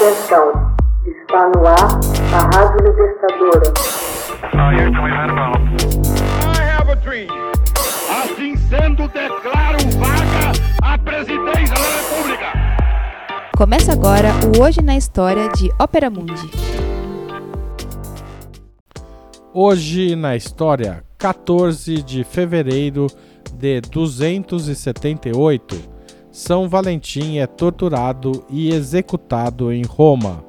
Atenção, está no ar a Rádio Libertadora. Assim sendo, declaro vaga a presidência da República. Começa agora o Hoje na História de Ópera Mundi. Hoje na história, 14 de fevereiro de 278, São Valentim é torturado e executado em Roma.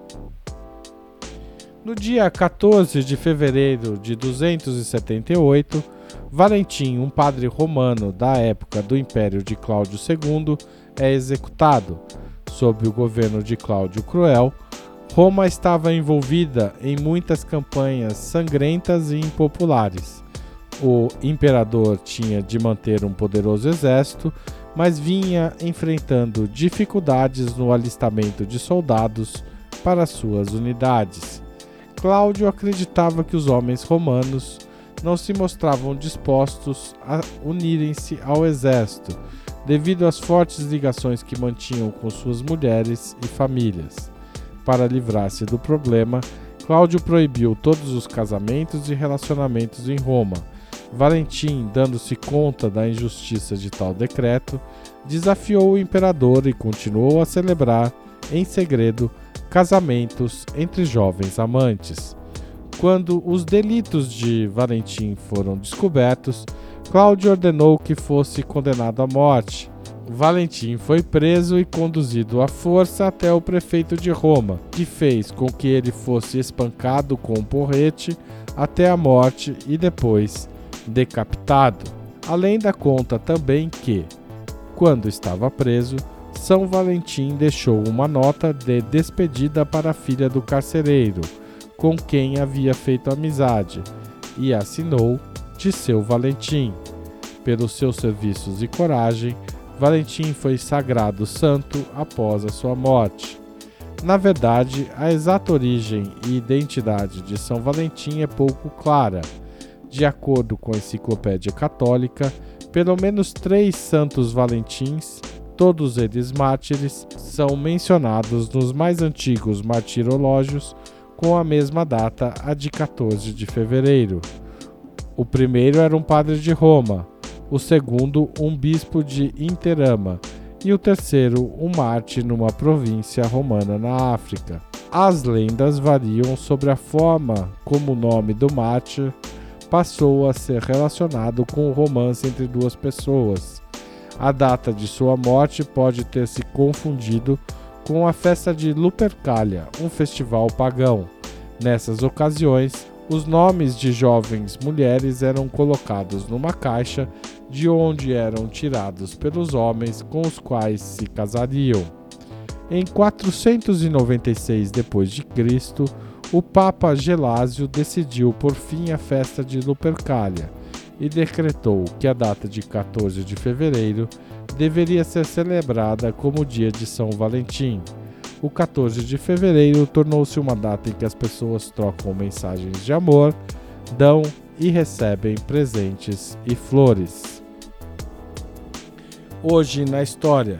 No dia 14 de fevereiro de 278, Valentim, um padre romano da época do Império de Cláudio II, é executado. Sob o governo de Cláudio Cruel, Roma estava envolvida em muitas campanhas sangrentas e impopulares. O imperador tinha de manter um poderoso exército, mas vinha enfrentando dificuldades no alistamento de soldados para suas unidades. Cláudio acreditava que os homens romanos não se mostravam dispostos a unirem-se ao exército, devido às fortes ligações que mantinham com suas mulheres e famílias. Para livrar-se do problema, Cláudio proibiu todos os casamentos e relacionamentos em Roma. Valentim, dando-se conta da injustiça de tal decreto, desafiou o imperador e continuou a celebrar, em segredo, casamentos entre jovens amantes. Quando os delitos de Valentim foram descobertos, Cláudio ordenou que fosse condenado à morte. Valentim foi preso e conduzido à força até o prefeito de Roma, que fez com que ele fosse espancado com um porrete até a morte e depois decapitado. Além da conta também que, quando estava preso, São Valentim deixou uma nota de despedida para a filha do carcereiro, com quem havia feito amizade, e assinou de seu Valentim. Pelos seus serviços e coragem, Valentim foi sagrado santo após a sua morte. Na verdade, a exata origem e identidade de São Valentim é pouco clara. De acordo com a Enciclopédia Católica, pelo menos três santos valentins, todos eles mártires, são mencionados nos mais antigos martirológios com a mesma data, a de 14 de fevereiro. O primeiro era um padre de Roma, o segundo, um bispo de Interama, e o terceiro, um mártir numa província romana na África. As lendas variam sobre a forma como o nome do mártir passou a ser relacionado com o romance entre duas pessoas. A data de sua morte pode ter se confundido com a festa de Lupercalia, um festival pagão. Nessas ocasiões, os nomes de jovens mulheres eram colocados numa caixa de onde eram tirados pelos homens com os quais se casariam. Em 496 d.C., o Papa Gelásio decidiu por fim a festa de Lupercalia e decretou que a data de 14 de fevereiro deveria ser celebrada como dia de São Valentim. O 14 de fevereiro tornou-se uma data em que as pessoas trocam mensagens de amor, dão e recebem presentes e flores. Hoje na História,